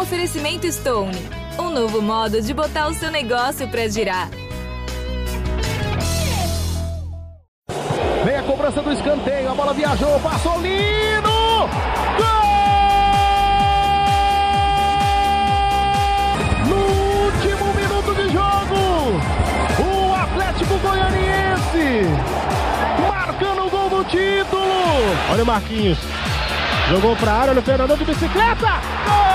oferecimento Stone, um novo modo de botar o seu negócio para girar. Vem a cobrança do escanteio, a bola viajou, passou lindo! Gol! No último minuto de jogo, o Atlético Goianiense marcando o gol do título. Olha o Marquinhos. Jogou pra área, olha o Fernandão de bicicleta. Gol!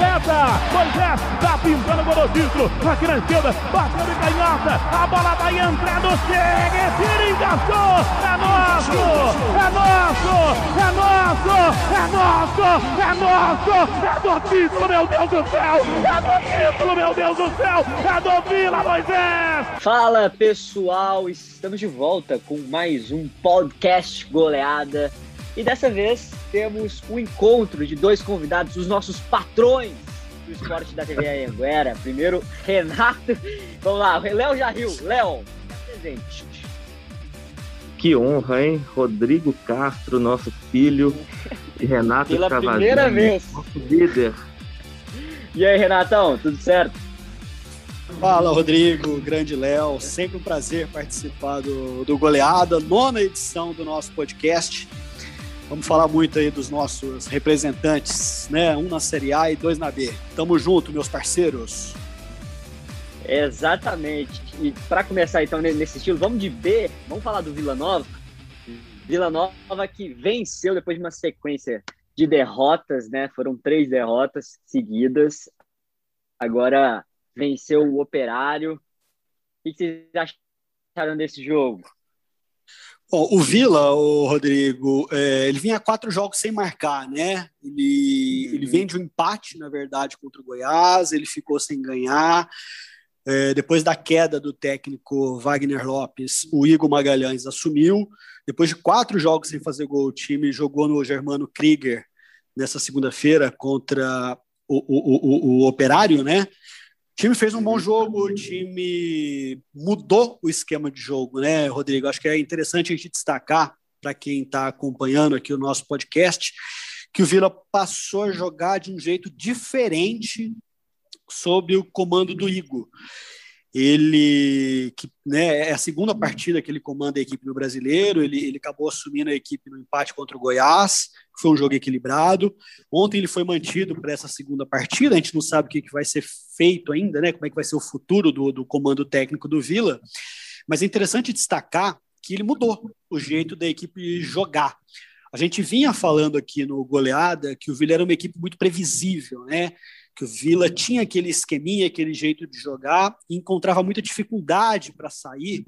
Bicicleta! Moisés tá pintando o título. Aqui na esquerda, bateu de canhota. A bola vai entrando, chega, tira, encaixou. É nosso! É nosso! É nosso! É nosso! É nosso! É do título, meu Deus do céu! É do título, meu Deus do céu! É do Vila, Moisés! Fala pessoal, estamos de volta com mais um podcast goleada e dessa vez temos um encontro de dois convidados, os nossos patrões do esporte da TV Anguera. Primeiro, Renato. Vamos lá, o Léo já riu. Léo, presente. Que honra, hein? Rodrigo Castro, nosso filho, e Renato Pela Cavazini, primeira vez. nosso líder. E aí, Renatão, tudo certo? Fala, Rodrigo, grande Léo. Sempre um prazer participar do, do Goleada, nona edição do nosso podcast. Vamos falar muito aí dos nossos representantes, né? Um na Série A e dois na B. Tamo junto, meus parceiros. Exatamente. E para começar então nesse estilo, vamos de B, vamos falar do Vila Nova. Vila Nova que venceu depois de uma sequência de derrotas, né? Foram três derrotas seguidas. Agora venceu o Operário. O que vocês acharam desse jogo? Bom, o Vila, o Rodrigo, é, ele vinha quatro jogos sem marcar, né? Ele, ele vem de um empate, na verdade, contra o Goiás, ele ficou sem ganhar. É, depois da queda do técnico Wagner Lopes, o Igor Magalhães assumiu. Depois de quatro jogos sem fazer gol, o time jogou no Germano Krieger nessa segunda-feira contra o, o, o, o Operário, né? O time fez um bom jogo, o time mudou o esquema de jogo, né, Rodrigo? Acho que é interessante a gente destacar para quem está acompanhando aqui o nosso podcast que o Vila passou a jogar de um jeito diferente sob o comando do Igor. Ele, que né, é a segunda partida que ele comanda a equipe no Brasileiro, ele, ele acabou assumindo a equipe no empate contra o Goiás, foi um jogo equilibrado. Ontem ele foi mantido para essa segunda partida, a gente não sabe o que, que vai ser feito ainda, né, como é que vai ser o futuro do, do comando técnico do Vila, mas é interessante destacar que ele mudou o jeito da equipe jogar. A gente vinha falando aqui no Goleada que o Vila era uma equipe muito previsível, né? Que o Vila tinha aquele esqueminha, aquele jeito de jogar, e encontrava muita dificuldade para sair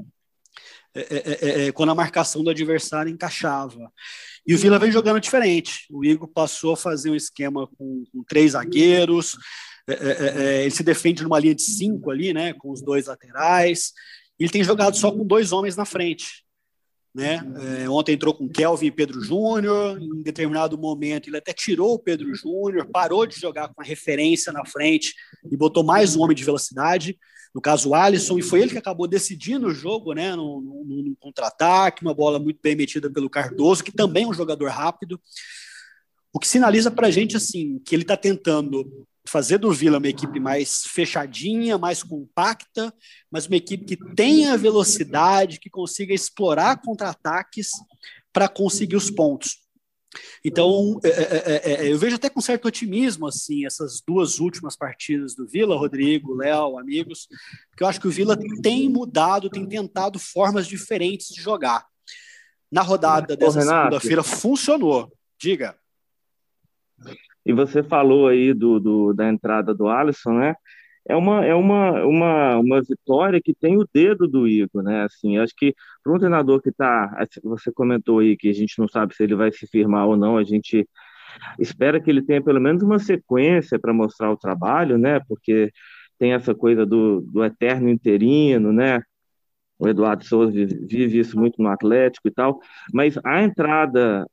é, é, é, quando a marcação do adversário encaixava. E o Vila vem jogando diferente. O Igor passou a fazer um esquema com, com três zagueiros, ele se defende numa linha de cinco ali, né, com os dois laterais. Ele tem jogado só com dois homens na frente. Né? É, ontem entrou com Kelvin e Pedro Júnior, em determinado momento ele até tirou o Pedro Júnior, parou de jogar com a referência na frente e botou mais um homem de velocidade, no caso o Alisson, e foi ele que acabou decidindo o jogo, né, no, contra-ataque, uma bola muito bem metida pelo Cardoso, que também é um jogador rápido, o que sinaliza para a gente assim que ele está tentando fazer do Vila uma equipe mais fechadinha, mais compacta, mas uma equipe que tenha velocidade, que consiga explorar contra-ataques para conseguir os pontos. Então, é, é, é, eu vejo até com certo otimismo assim essas duas últimas partidas do Vila, Rodrigo, Léo, amigos, porque eu acho que o Vila tem mudado, tem tentado formas diferentes de jogar. Na rodada dessa segunda-feira funcionou. Diga. E você falou aí do, do, da entrada do Alisson, né? É uma, é uma, uma, uma vitória que tem o dedo do Igor, né? Assim, acho que para um treinador que está, você comentou aí que a gente não sabe se ele vai se firmar ou não, a gente espera que ele tenha pelo menos uma sequência para mostrar o trabalho, né? Porque tem essa coisa do, do eterno interino, né? O Eduardo Souza vive, vive isso muito no Atlético e tal, mas a entrada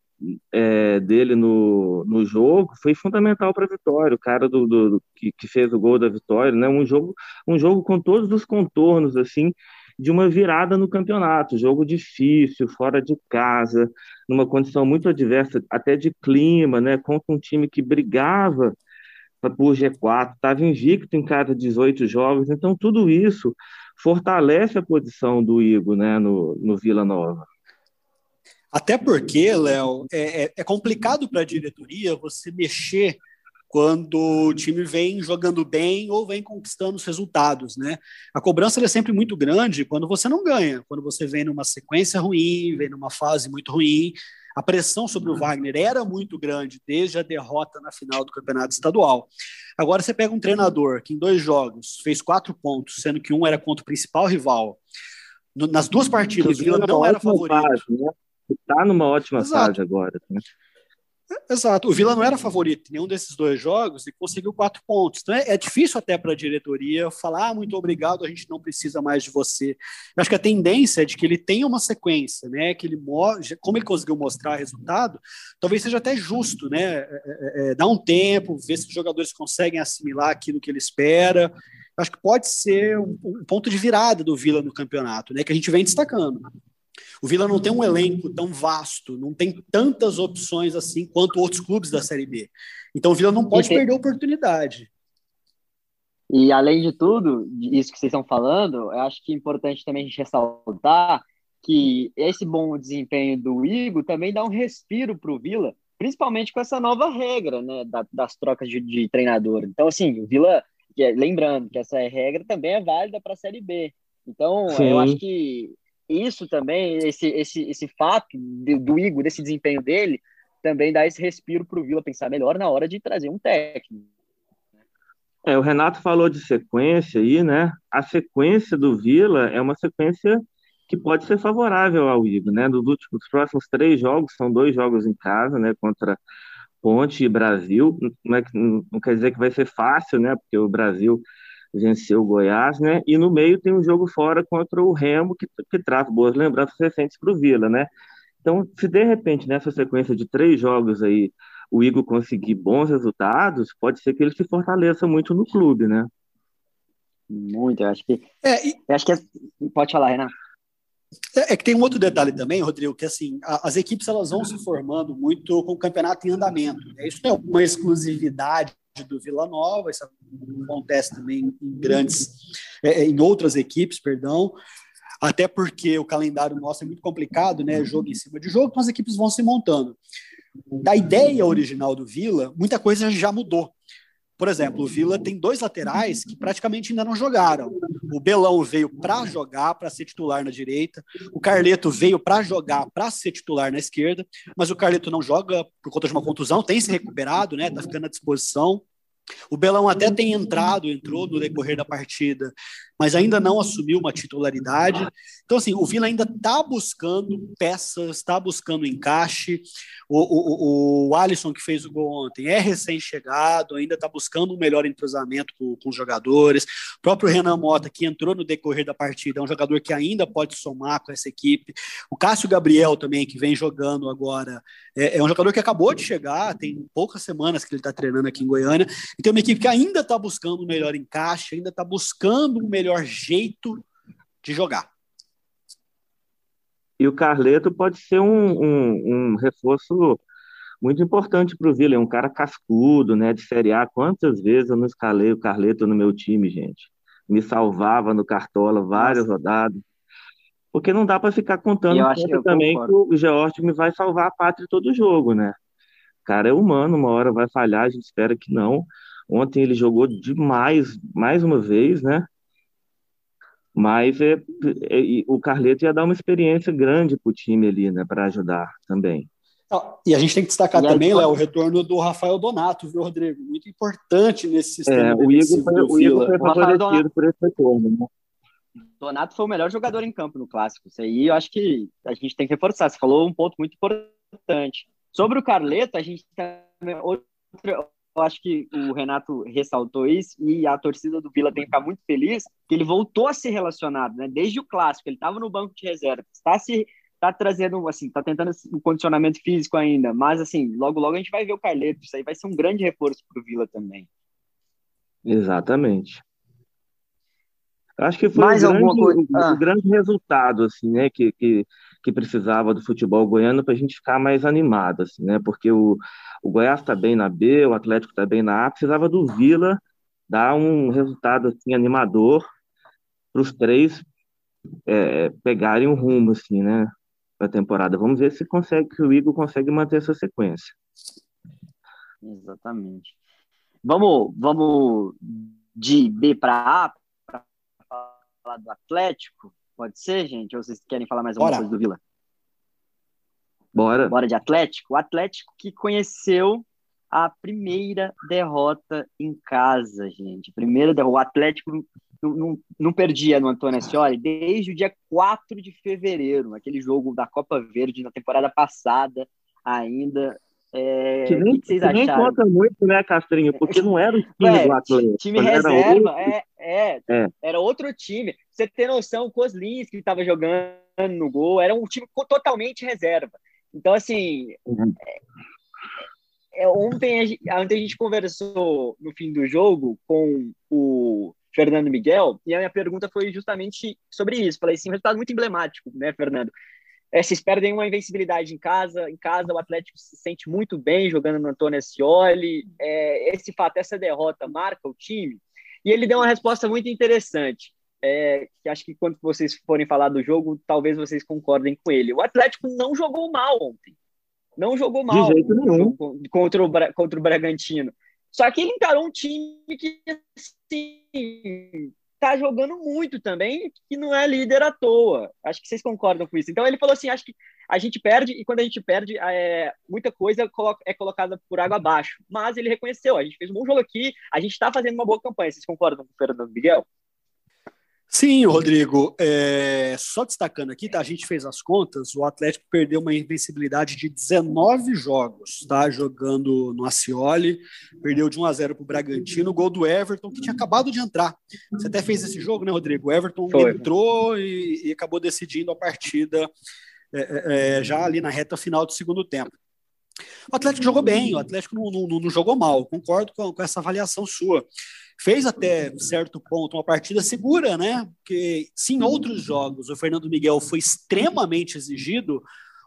é, dele no, no jogo foi fundamental para a vitória. O cara do, do que, que, fez o gol da vitória, né? Um jogo, um jogo com todos os contornos assim de uma virada no campeonato. Jogo difícil, fora de casa, numa condição muito adversa, até de clima, né? Contra um time que brigava por G4, estava invicto em cada 18 jogos. Então tudo isso fortalece a posição do Igor, né? No, no Vila Nova. Até porque, Léo, é, é, é complicado para a diretoria você mexer quando o time vem jogando bem ou vem conquistando os resultados, né? A cobrança é sempre muito grande quando você não ganha, quando você vem numa sequência ruim, vem numa fase muito ruim. A pressão sobre o Wagner era muito grande desde a derrota na final do campeonato estadual. Agora você pega um treinador que em dois jogos fez quatro pontos, sendo que um era contra o principal rival. Nas duas partidas, o Vila não era favorito. Né? Está numa ótima Exato. fase agora. Né? Exato. O Vila não era favorito em nenhum desses dois jogos e conseguiu quatro pontos. Então é, é difícil até para a diretoria falar ah, muito obrigado, a gente não precisa mais de você. Eu acho que a tendência é de que ele tenha uma sequência, né? Que ele como ele conseguiu mostrar resultado, talvez seja até justo, né? É, é, é, dar um tempo, ver se os jogadores conseguem assimilar aquilo que ele espera. Eu acho que pode ser um, um ponto de virada do Vila no campeonato, né? Que a gente vem destacando. O Vila não tem um elenco tão vasto, não tem tantas opções assim quanto outros clubes da Série B. Então o Vila não pode perder a oportunidade. E além de tudo, isso que vocês estão falando, eu acho que é importante também a gente ressaltar que esse bom desempenho do Igor também dá um respiro para o Vila, principalmente com essa nova regra né, das trocas de, de treinador. Então, assim, o Vila, lembrando que essa regra também é válida para a Série B. Então, Sim. eu acho que isso também, esse, esse, esse fato do Igor, desse desempenho dele, também dá esse respiro para o Vila pensar melhor na hora de trazer um técnico. É, o Renato falou de sequência aí, né? A sequência do Vila é uma sequência que pode ser favorável ao Igor, né? Dos últimos próximos três jogos, são dois jogos em casa, né? Contra Ponte e Brasil. Não, é, não quer dizer que vai ser fácil, né? Porque o Brasil venceu o Goiás, né? E no meio tem um jogo fora contra o Remo, que, que traz boas lembranças recentes para o Vila, né? Então, se de repente nessa sequência de três jogos aí o Igor conseguir bons resultados, pode ser que ele se fortaleça muito no clube, né? Muito, eu acho que. É, e... eu acho que é... pode falar, Renato. É, é, que tem um outro detalhe também, Rodrigo, que assim, as equipes elas vão se formando muito com o campeonato em andamento. Né? Isso é uma exclusividade do Vila Nova, isso acontece também em grandes, é, é, em outras equipes, perdão, até porque o calendário nosso é muito complicado, né? Jogo em cima de jogo, então as equipes vão se montando. Da ideia original do Vila, muita coisa já mudou. Por exemplo, o Vila tem dois laterais que praticamente ainda não jogaram. O Belão veio para jogar, para ser titular na direita. O Carleto veio para jogar, para ser titular na esquerda. Mas o Carleto não joga por conta de uma contusão, tem se recuperado, né? Tá ficando à disposição. O Belão até tem entrado, entrou no decorrer da partida, mas ainda não assumiu uma titularidade. Então, assim, o Vila ainda está buscando peças, está buscando encaixe. O, o, o, Alisson, que fez o gol ontem, é recém-chegado, ainda está buscando um melhor entrosamento com, com, os jogadores. O próprio Renan Mota, que entrou no decorrer da partida, é um jogador que ainda pode somar com essa equipe. O Cássio Gabriel também, que vem jogando agora, é, é um jogador que acabou de chegar, tem poucas semanas que ele está treinando aqui em Goiânia. E tem uma equipe que ainda está buscando um melhor encaixe, ainda está buscando um melhor jeito de jogar. E o Carleto pode ser um, um, um reforço muito importante para o Vila. É um cara cascudo, né? De Série A. Quantas vezes eu não escalei o Carleto no meu time, gente? Me salvava no Cartola várias Nossa. rodadas. Porque não dá para ficar contando que também concordo. que o George me vai salvar a pátria todo jogo, né? O cara é humano, uma hora vai falhar, a gente espera que não. Ontem ele jogou demais, mais uma vez, né? Mas é, é, o Carleto ia dar uma experiência grande para o time ali, né, para ajudar também. e a gente tem que destacar também, Léo, o retorno do Rafael Donato, viu, Rodrigo? Muito importante nesse sistema. É, o Igor foi, o Igor foi favorecido por esse retorno, né? Donato foi o melhor jogador em campo no clássico. Isso aí eu acho que a gente tem que reforçar. Você falou um ponto muito importante. Sobre o Carleto, a gente tem outra, acho que o Renato ressaltou isso e a torcida do Vila tem que ficar muito feliz que ele voltou a ser relacionado, né? Desde o clássico, ele estava no banco de reserva, está se tá trazendo, assim, tá tentando um condicionamento físico ainda, mas, assim, logo, logo a gente vai ver o Carleto, isso aí vai ser um grande reforço pro Vila também. Exatamente. Acho que foi Mais o, grande, alguma coisa? o- Ah. o grande resultado, assim, né, que, que, que precisava do futebol goiano para a gente ficar mais animado, assim, né, porque o, o Goiás está bem na B, o Atlético está bem na A, precisava do Vila dar um resultado, assim, animador para os três é, pegarem um rumo, assim, né, para a temporada. Vamos ver se consegue, que o Igor consegue manter essa sequência. Exatamente. Vamos, vamos de B para A, para falar do Atlético? Pode ser, gente? Ou vocês querem falar mais alguma Bora. coisa do Vila? Bora. Bora de Atlético? O Atlético que conheceu a primeira derrota em casa, gente. Primeira derrota. O Atlético não, não, não perdia no Antônio Ascioli desde o dia 4 de fevereiro, aquele jogo da Copa Verde na temporada passada ainda. É, Que nem, que, vocês que nem conta muito, né, Castrinho? Porque não era o time Ué, do Atlético. Time era reserva, outro. é, é, É. Era outro time. Você ter noção, o que estava jogando no gol, era um time totalmente reserva. Então, assim, Uhum. é, ontem, a gente, ontem a gente conversou no fim do jogo com o Fernando Miguel, e a minha pergunta foi justamente sobre isso. Falei assim, um resultado muito emblemático, né, Fernando? É, vocês perdem uma invencibilidade em casa, em casa o Atlético se sente muito bem jogando no Antônio Ascioli, é, esse fato, essa derrota marca o time, e ele deu uma resposta muito interessante, é, que acho que quando vocês forem falar do jogo, talvez vocês concordem com ele. O Atlético não jogou mal ontem, não jogou mal jeito no nenhum. contra o, Bra- contra o Bragantino. Só que ele encarou um time que assim, tá jogando muito também, que não é líder à toa. Acho que vocês concordam com isso. Então ele falou assim: acho que a gente perde, e quando a gente perde, é, muita coisa é colocada por água abaixo. Mas ele reconheceu: a gente fez um bom jogo aqui, a gente está fazendo uma boa campanha. Vocês concordam com o Fernando Miguel? Sim, Rodrigo. É, só destacando aqui, tá? A gente fez as contas. O Atlético perdeu uma invencibilidade de 19 jogos, tá? Jogando no Acioli, perdeu de 1 a 0 para o Bragantino, gol do Everton, que tinha acabado de entrar. Você até fez esse jogo, né, Rodrigo? O Everton Foi. entrou e, e acabou decidindo a partida é, é, é, já ali na reta final do segundo tempo. O Atlético jogou bem, o Atlético não, não- não jogou mal, concordo com, com essa avaliação sua. Fez até certo ponto uma partida segura, né? Porque se em outros jogos o Fernando Miguel foi extremamente exigido,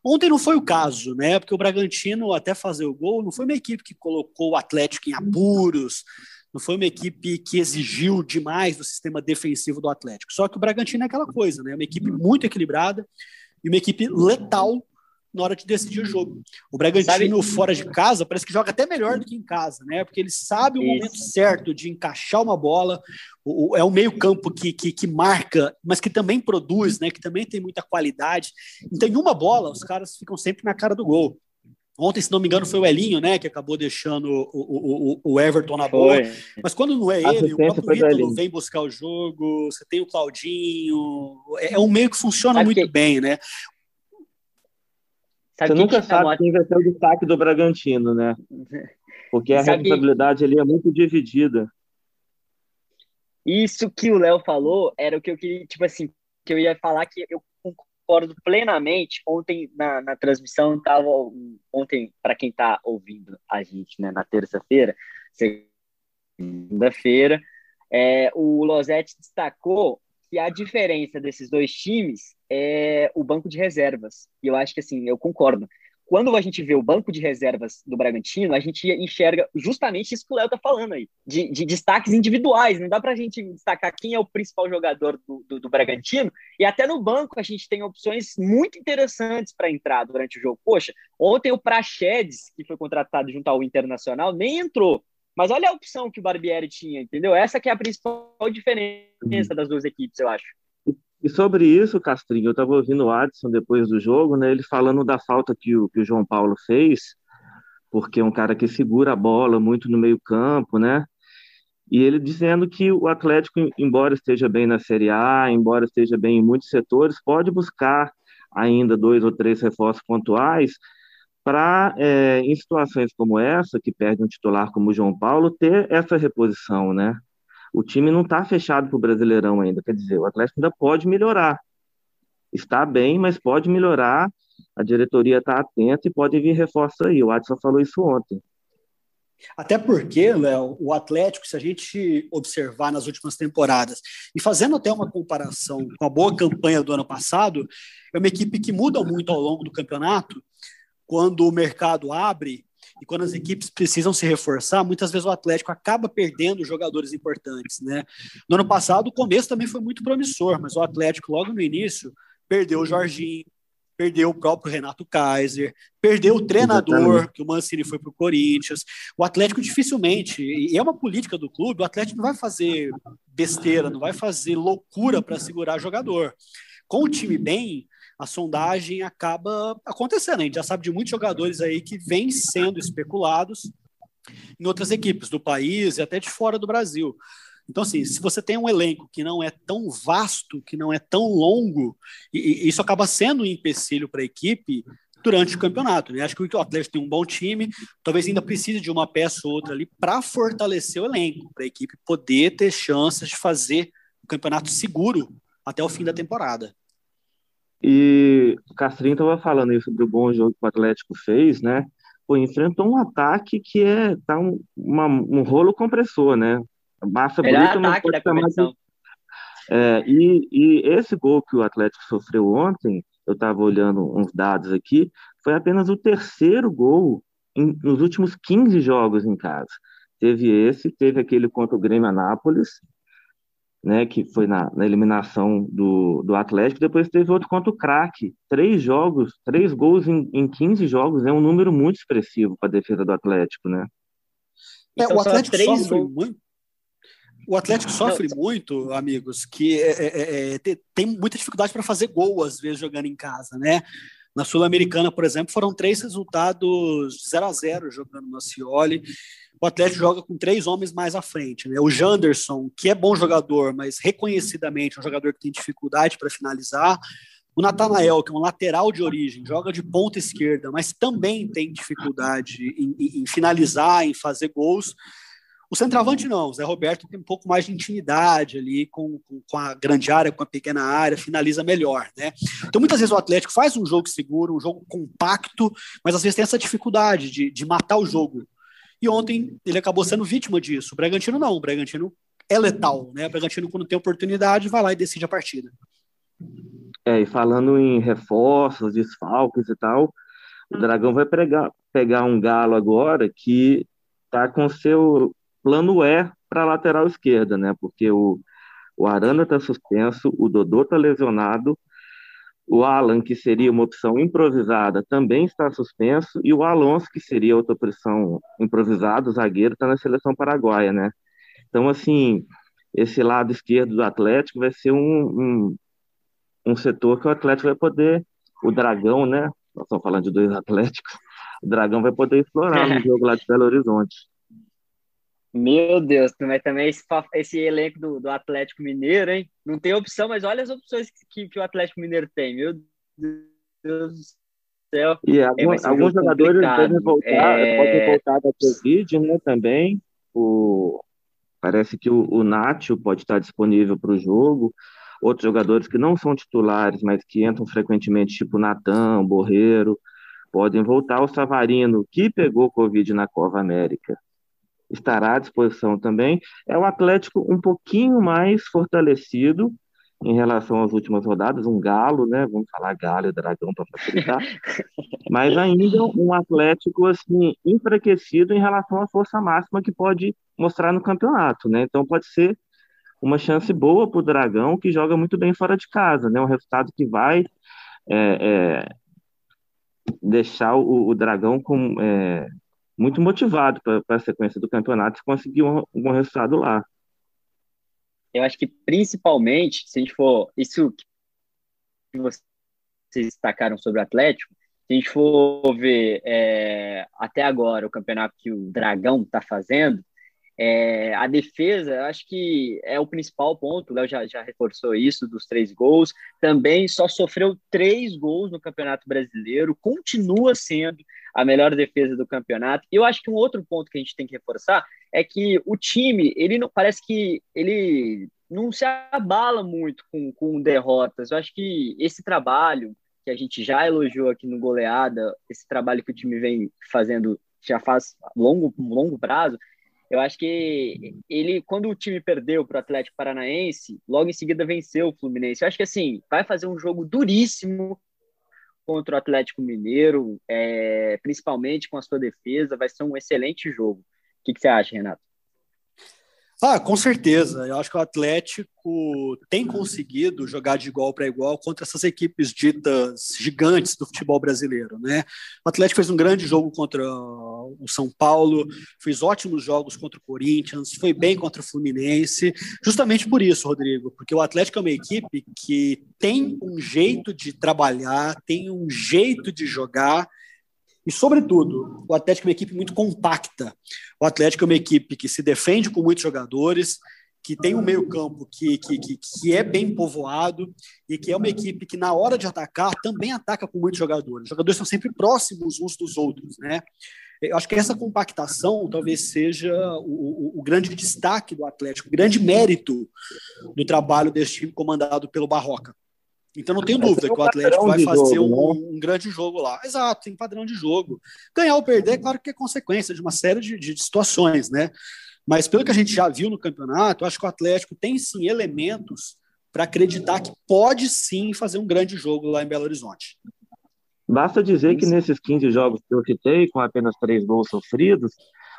ontem não foi o caso, né? Porque o Bragantino, até fazer o gol, não foi uma equipe que colocou o Atlético em apuros, não foi uma equipe que exigiu demais do sistema defensivo do Atlético. Só que o Bragantino é aquela coisa, né? Uma equipe muito equilibrada e uma equipe letal na hora de decidir o jogo. O Bragantino fora de casa parece que joga até melhor do que em casa, né? Porque ele sabe o Isso. momento certo de encaixar uma bola. O, o- é o meio-campo que, que, que marca, mas que também produz, né? Que também tem muita qualidade. Então, em uma bola, os caras ficam sempre na cara do gol. Ontem, se não me engano, foi o Elinho, né? Que acabou deixando o, o, o- Everton na bola. Mas quando não é ele, o próprio foi Ítalo vem buscar o jogo, você tem o Claudinho. É é um meio que funciona Sabe muito que- bem, né? Sabe Você nunca sabe quem vai ser o destaque do Bragantino, né? Porque a Sabe- responsabilidade ali é muito dividida. Isso que o Léo falou era o que eu queria, tipo assim, que eu ia falar que eu concordo plenamente. Ontem na, na transmissão tava ontem para quem tá ouvindo a gente, né, na terça-feira, segunda-feira, é, o Losetti destacou que a diferença desses dois times é o banco de reservas. E eu acho que assim, eu concordo. Quando a gente vê o banco de reservas do Bragantino, a gente enxerga justamente isso que o Léo tá falando aí, de, de destaques individuais. Não dá pra gente destacar quem é o principal jogador do, do, do Bragantino. E até no banco a gente tem opções muito interessantes para entrar durante o jogo. Poxa, ontem o Praxedes, que foi contratado junto ao Internacional, nem entrou. Mas olha a opção que o Barbieri tinha, entendeu? Essa que é a principal diferença das duas equipes, eu acho. E sobre isso, Castrinho, eu estava ouvindo o Adson depois do jogo, né? Ele falando da falta que o, que o João Paulo fez, porque é um cara que segura a bola muito no meio-campo, né? E ele dizendo que o Atlético, embora esteja bem na Série A, embora esteja bem em muitos setores, pode buscar ainda dois ou três reforços pontuais para, é, em situações como essa, que perde um titular como o João Paulo, ter essa reposição, né? O time não está fechado para o Brasileirão ainda, quer dizer, o Atlético ainda pode melhorar. está bem, mas pode melhorar. A diretoria está atenta e pode vir reforço aí. O Adson falou isso ontem. Até porque, Léo, o Atlético, se a gente observar nas últimas temporadas, e fazendo até uma comparação com a boa campanha do ano passado, é uma equipe que muda muito ao longo do campeonato. Quando o mercado abre e quando as equipes precisam se reforçar, muitas vezes o Atlético acaba perdendo jogadores importantes. Né? No ano passado, o começo também foi muito promissor, mas o Atlético, logo no início, perdeu o Jorginho, perdeu o próprio Renato Kaiser, perdeu o treinador, Exatamente. que o Mancini foi para o Corinthians. O Atlético dificilmente, e é uma política do clube, o Atlético não vai fazer besteira, não vai fazer loucura para segurar jogador. Com o time bem, a sondagem acaba acontecendo. A gente já sabe de muitos jogadores aí que vêm sendo especulados em outras equipes do país e até de fora do Brasil. Então, assim, se você tem um elenco que não é tão vasto, que não é tão longo, e, e isso acaba sendo um empecilho para a equipe durante o campeonato. Né? Acho que o Atlético tem um bom time, talvez ainda precise de uma peça ou outra ali para fortalecer o elenco, para a equipe poder ter chances de fazer o campeonato seguro até o fim da temporada. E o Castrinho estava falando isso do bom jogo que o Atlético fez, né? Pô, enfrentou um ataque que é tá um, uma, um rolo compressor, né? Massa Melhor bruta, ataque da competição. É, e, e esse gol que o Atlético sofreu ontem, eu estava olhando uns dados aqui, foi apenas o terceiro gol em, nos últimos 15 jogos em casa. Teve esse, teve aquele contra o Grêmio Anápolis, né, que foi na, na, eliminação do, do Atlético, depois teve outro contra o Crack. Três jogos, três gols em, em 15 jogos, é um número muito expressivo para a defesa do Atlético, né? É, o Atlético sofre muito. O Atlético sofre muito, amigos, que é, é, é, é tem muita dificuldade para fazer gol, às vezes, jogando em casa, né? Na Sul-Americana, por exemplo, foram três resultados 0 a 0 jogando no Cioli. O Atlético joga com três homens mais à frente. Né? O Janderson, que é bom jogador, mas reconhecidamente é um jogador que tem dificuldade para finalizar. O Natanael, que é um lateral de origem, joga de ponta esquerda, mas também tem dificuldade em, em, em finalizar, em fazer gols. O centroavante não, o Zé Roberto tem um pouco mais de intimidade ali com, com, com, a grande área, com a pequena área, finaliza melhor, né? Então muitas vezes o Atlético faz um jogo seguro, um jogo compacto, mas às vezes tem essa dificuldade de, de matar o jogo. E ontem ele acabou sendo vítima disso. O Bragantino não, o Bragantino é letal, né? O Bragantino quando tem oportunidade vai lá e decide a partida. É, e falando em reforços, desfalques e tal, o Dragão vai pegar, pegar um galo agora que tá com seu plano E para lateral esquerda, né? Porque o, o Arana está suspenso, o Dodô está lesionado, o Alan, que seria uma opção improvisada, também está suspenso, e o Alonso, que seria outra opção improvisada, o zagueiro, está na seleção paraguaia, né? Então, assim, esse lado esquerdo do Atlético vai ser um, um, um setor que o Atlético vai poder, o Dragão, né? Nós estamos falando de dois Atléticos, o Dragão vai poder explorar no jogo lá de Belo Horizonte. Meu Deus, mas também esse, esse elenco do, do, Atlético Mineiro, hein? Não tem opção, mas olha as opções que, que o Atlético Mineiro tem. Meu Deus do céu. E é, alguns, alguns jogadores devem voltar, é... podem voltar da Covid, né? Também. O, parece que o, o Nacho pode estar disponível para o jogo. Outros jogadores que não são titulares, mas que entram frequentemente, tipo Natan, Borreiro, podem voltar. O Savarino, que pegou Covid na Cova América, estará à disposição também. É o Atlético um pouquinho mais fortalecido em relação às últimas rodadas, um galo, né? Vamos falar galo e dragão para facilitar. Mas ainda um Atlético assim enfraquecido em relação à força máxima que pode mostrar no campeonato, né? Então pode ser uma chance boa para o Dragão, que joga muito bem fora de casa, né? Um resultado que vai é, é, deixar o, o Dragão com, é, muito motivado para a sequência do campeonato e conseguir um, um bom resultado lá. Eu acho que principalmente, se a gente for. Isso que vocês destacaram sobre o Atlético, se a gente for ver é, até agora o campeonato que o Dragão está fazendo, é, a defesa, acho que é o principal ponto, o Léo já, já reforçou isso, dos três gols. Também só sofreu três gols no Campeonato Brasileiro, continua sendo a melhor defesa do campeonato. E eu acho que um outro ponto que a gente tem que reforçar é que o time, ele não parece que ele não se abala muito com, com derrotas. Eu acho que esse trabalho que a gente já elogiou aqui no Goleada, esse trabalho que o time vem fazendo já faz longo, longo prazo, eu acho que ele, quando o time perdeu para o Atlético Paranaense, logo em seguida venceu o Fluminense. Eu acho que assim, vai fazer um jogo duríssimo contra o Atlético Mineiro, é, principalmente com a sua defesa, vai ser um excelente jogo. O que, que você acha, Renato? Ah, com certeza. Eu acho que o Atlético tem conseguido jogar de igual para igual contra essas equipes ditas gigantes do futebol brasileiro, né? O Atlético fez um grande jogo contra o São Paulo, fez ótimos jogos contra o Corinthians, foi bem contra o Fluminense, justamente por isso, Rodrigo, porque o Atlético é uma equipe que tem um jeito de trabalhar, tem um jeito de jogar e, sobretudo, o Atlético é uma equipe muito compacta. O Atlético é uma equipe que se defende com muitos jogadores, que tem um meio-campo que, que, que, que, é bem povoado e que é uma equipe que, na hora de atacar, também ataca com muitos jogadores. Os jogadores são sempre próximos uns dos outros, né? Eu acho que essa compactação talvez seja o, o, o grande destaque do Atlético, o grande mérito do trabalho desse time comandado pelo Barroca. Então não tenho dúvida que o Atlético vai fazer jogo, um, né? um, grande jogo lá. Exato, tem padrão de jogo. Ganhar ou perder, claro que é consequência de uma série de, de situações, né? Mas pelo que a gente já viu no campeonato, acho que o Atlético tem sim elementos para acreditar que pode sim fazer um grande jogo lá em Belo Horizonte. Basta dizer que nesses 15 jogos que eu citei, com apenas três gols sofridos,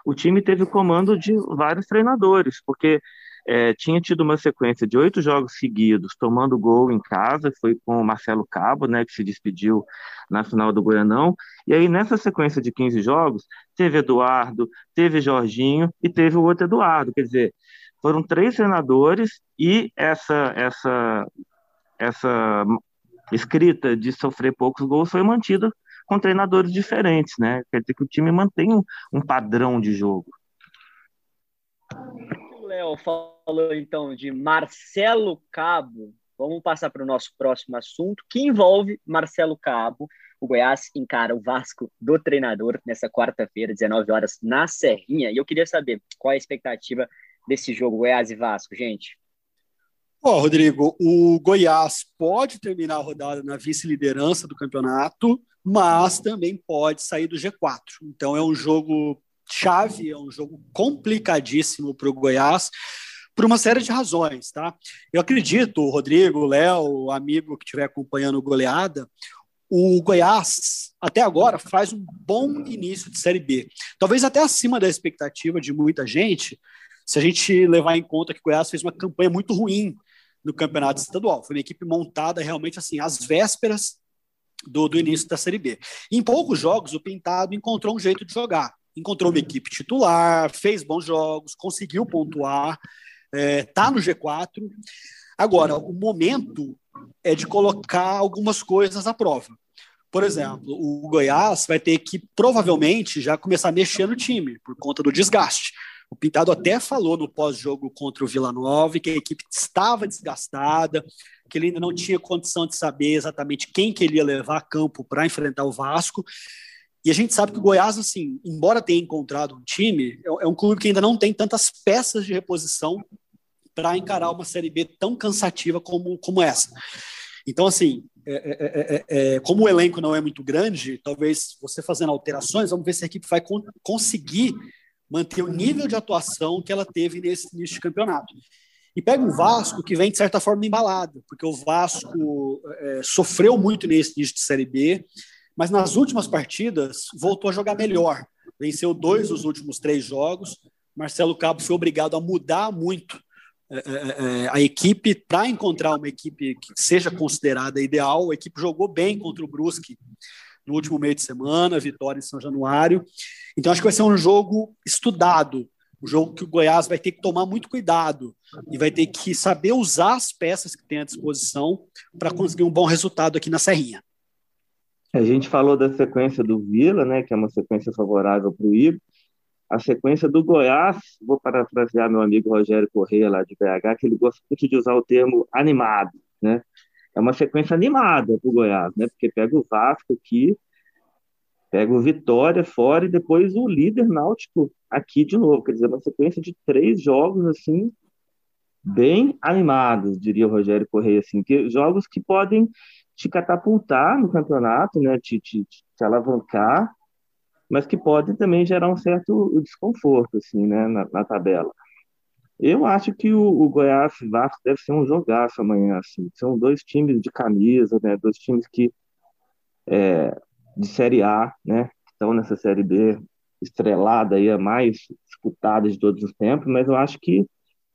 o time teve o comando de vários treinadores, porque é, tinha tido uma sequência de oito jogos seguidos tomando gol em casa, foi com o Marcelo Cabo, né, que se despediu na final do Goianão, e aí nessa sequência de 15 jogos, teve Eduardo, teve Jorginho e teve o outro Eduardo, quer dizer, foram três treinadores e essa, essa, essa escrita de sofrer poucos gols foi mantida com treinadores diferentes, né, quer dizer que o time mantém um, padrão de jogo. Léo falou então de Marcelo Cabo. Vamos passar para o nosso próximo assunto, que envolve Marcelo Cabo. O Goiás encara o Vasco do treinador nessa quarta-feira, 19 horas, na Serrinha. E eu queria saber qual é a expectativa desse jogo, Goiás e Vasco, gente. Oh, Rodrigo, o Goiás pode terminar a rodada na vice-liderança do campeonato, mas também pode sair do G4. Então é um jogo chave, é um jogo complicadíssimo para o Goiás, por uma série de razões, tá? Eu acredito, Rodrigo, Léo, amigo que estiver acompanhando o goleada, o Goiás, até agora, faz um bom início de Série B. Talvez até acima da expectativa de muita gente, se a gente levar em conta que o Goiás fez uma campanha muito ruim no campeonato estadual. Foi uma equipe montada realmente assim, às vésperas do, do início da Série B. em poucos jogos, o Pintado encontrou um jeito de jogar encontrou uma equipe titular, fez bons jogos, conseguiu pontuar, está é, tá no G4. Agora, o momento é de colocar algumas coisas à prova. Por exemplo, o Goiás vai ter que provavelmente já começar a mexer no time por conta do desgaste. O Pintado até falou no pós-jogo contra o Vila Nova que a equipe estava desgastada, que ele ainda não tinha condição de saber exatamente quem que ele ia levar a campo para enfrentar o Vasco. E a gente sabe que o Goiás, assim, embora tenha encontrado um time, é, é um clube que ainda não tem tantas peças de reposição para encarar uma Série B tão cansativa como, como essa. Então, assim, é é, é, é, é, como o elenco não é muito grande, talvez você fazendo alterações, vamos ver se a equipe vai con conseguir manter o nível de atuação que ela teve nesse início de campeonato. E pega um Vasco que vem, de certa forma, embalado, porque o Vasco sofreu muito nesse início de Série B, mas nas últimas partidas voltou a jogar melhor. Venceu dois dos últimos três jogos. Marcelo Cabo foi obrigado a mudar muito é, é, é, a equipe para encontrar uma equipe que seja considerada ideal. A equipe jogou bem contra o Brusque no último meio de semana, vitória em São Januário. Então acho que vai ser um jogo estudado, um jogo que o Goiás vai ter que tomar muito cuidado e vai ter que saber usar as peças que tem à disposição para conseguir um bom resultado aqui na Serrinha. A gente falou da sequência do Vila, né, que é uma sequência favorável para o Igor. A sequência do Goiás, vou parafrasear meu amigo Rogério Correia, lá de BH, que ele gosta muito de usar o termo animado, né? É uma sequência animada para o Goiás, né? Porque pega o Vasco aqui, pega o Vitória fora e depois o líder náutico aqui de novo. Quer dizer, uma sequência de três jogos, assim, bem animados, diria o Rogério Correia, assim, que jogos que podem te catapultar no campeonato, né, te, te, te alavancar, mas que podem também gerar um certo desconforto, assim, né, na, na tabela. Eu acho que o, o Goiás Vasco deve ser um jogaço amanhã, assim. São dois times de camisa, né, dois times que é, de Série A, né, estão nessa Série B estrelada aí, a mais disputada de todos os tempos, mas eu acho que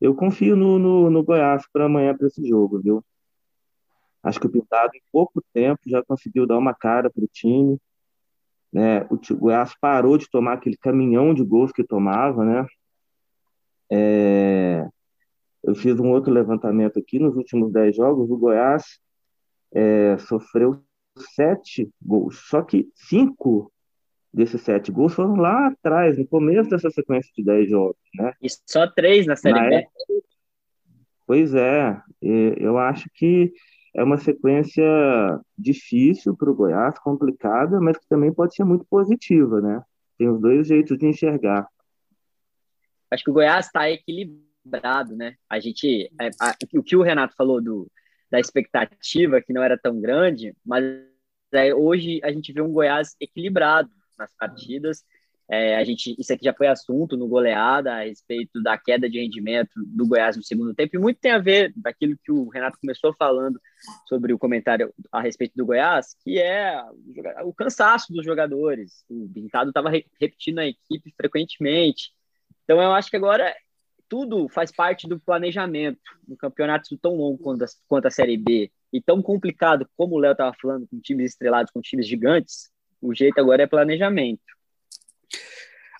eu confio no, no, no Goiás para amanhã para esse jogo, viu? Acho que o Pintado, em pouco tempo, já conseguiu dar uma cara para o time. Né? O Goiás parou de tomar aquele caminhão de gols que tomava. Né? É... Eu fiz um outro levantamento aqui. Nos últimos dez jogos, o Goiás é, sofreu sete gols. Só que cinco desses sete gols foram lá atrás, no começo dessa sequência de dez jogos. Né? E só três na Série na B. Época... Pois é, eu acho que é uma sequência difícil para o Goiás, complicada, mas que também pode ser muito positiva, né? Tem os dois jeitos de enxergar. Acho que o Goiás está equilibrado, né? A gente, é, a, o que o Renato falou do, da expectativa que não era tão grande, mas é, hoje a gente vê um Goiás equilibrado nas partidas é, a gente, isso aqui já foi assunto no goleada a respeito da queda de rendimento do Goiás no segundo tempo, e muito tem a ver daquilo que o Renato começou falando sobre o comentário a respeito do Goiás, que é o cansaço dos jogadores. O Pintado estava repetindo a equipe frequentemente. Então eu acho que agora tudo faz parte do planejamento. No campeonato tão longo quanto a, quanto a Série B e tão complicado como o Léo estava falando, com times estrelados, com times gigantes, o jeito agora é planejamento.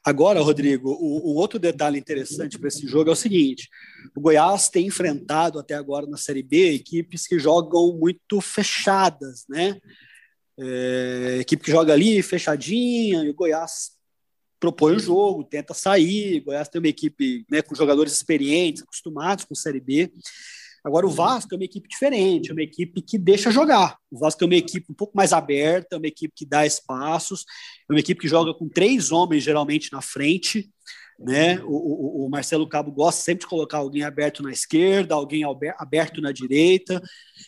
Agora, Rodrigo, o, o outro detalhe interessante para esse jogo é o seguinte: o Goiás tem enfrentado até agora na Série B equipes que jogam muito fechadas, né? É, equipe que joga ali fechadinha, e o Goiás propõe o jogo, tenta sair. O Goiás tem uma equipe né, com jogadores experientes, acostumados com Série B. Agora, o Vasco é uma equipe diferente, é uma equipe que deixa jogar. O Vasco é uma equipe um pouco mais aberta, é uma equipe que dá espaços, é uma equipe que joga com três homens geralmente na frente. Né? O, o, o, Marcelo Cabo gosta sempre de colocar alguém aberto na esquerda, alguém aberto na direita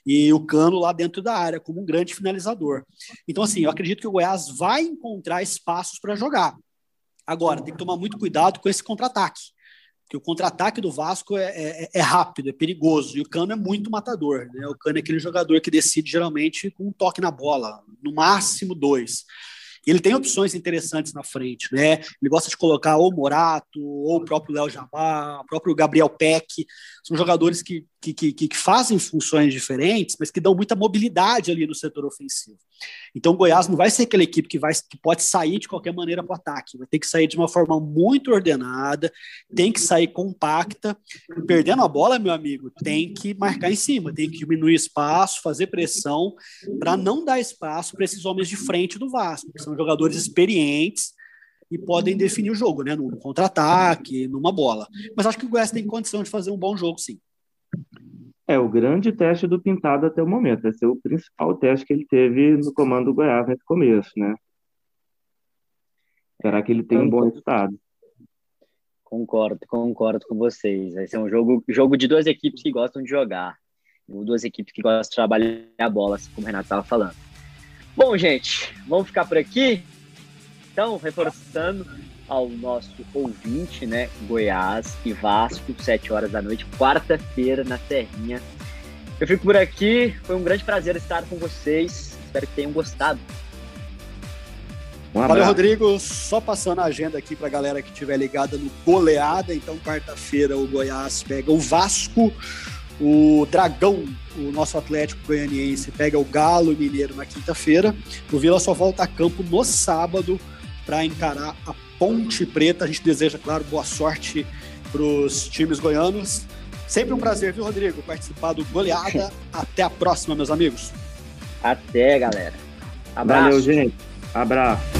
e o Cano lá dentro da área como um grande finalizador. Então, assim, eu acredito que o Goiás vai encontrar espaços para jogar. Agora, tem que tomar muito cuidado com esse contra-ataque que o contra-ataque do Vasco é, é, é, rápido, é perigoso, e o Cano é muito matador. Né? O Cano é aquele jogador que decide geralmente com um toque na bola, no máximo dois. Ele tem opções interessantes na frente, né? Ele gosta de colocar ou Morato, ou o próprio Léo Jabá, o próprio Gabriel Peck. São jogadores que, que, que, que fazem funções diferentes, mas que dão muita mobilidade ali no setor ofensivo. Então, o Goiás não vai ser aquela equipe que, vai, que pode sair de qualquer maneira para o ataque. Vai ter que sair de uma forma muito ordenada, tem que sair compacta. Perdendo a bola, meu amigo, tem que marcar em cima, tem que diminuir espaço, fazer pressão, para não dar espaço para esses homens de frente do Vasco, que são jogadores experientes e podem definir o jogo, né? No contra-ataque, numa bola. Mas acho que o Goiás tem condição de fazer um bom jogo, sim. É o grande teste do Pintado até o momento. Vai ser o principal teste que ele teve no comando do Goiás nesse começo, né? Será que ele tem um bom resultado? Concordo, concordo com vocês. Vai ser um jogo, jogo de duas equipes que gostam de jogar. Duas equipes que gostam de trabalhar a bola, assim como o Renato estava falando. Bom, gente, vamos ficar por aqui. Então, reforçando, ao nosso ouvinte, né? Goiás e Vasco, 7 horas da noite, quarta-feira na Terrinha. Eu fico por aqui, foi um grande prazer estar com vocês. Espero que tenham gostado. Um Valeu, Rodrigo. Só passando a agenda aqui para a galera que estiver ligada no goleada. Então, quarta-feira, o Goiás pega o Vasco, o Dragão, o nosso Atlético Goianiense, pega o Galo Mineiro na quinta-feira. O Vila só volta a campo no sábado para encarar a Ponte Preta. A gente deseja, claro, boa sorte para os times goianos. Sempre um prazer, viu, Rodrigo, participar do Goleada. Até a próxima, meus amigos. Até, galera. Abraço. Valeu, gente. Abraço.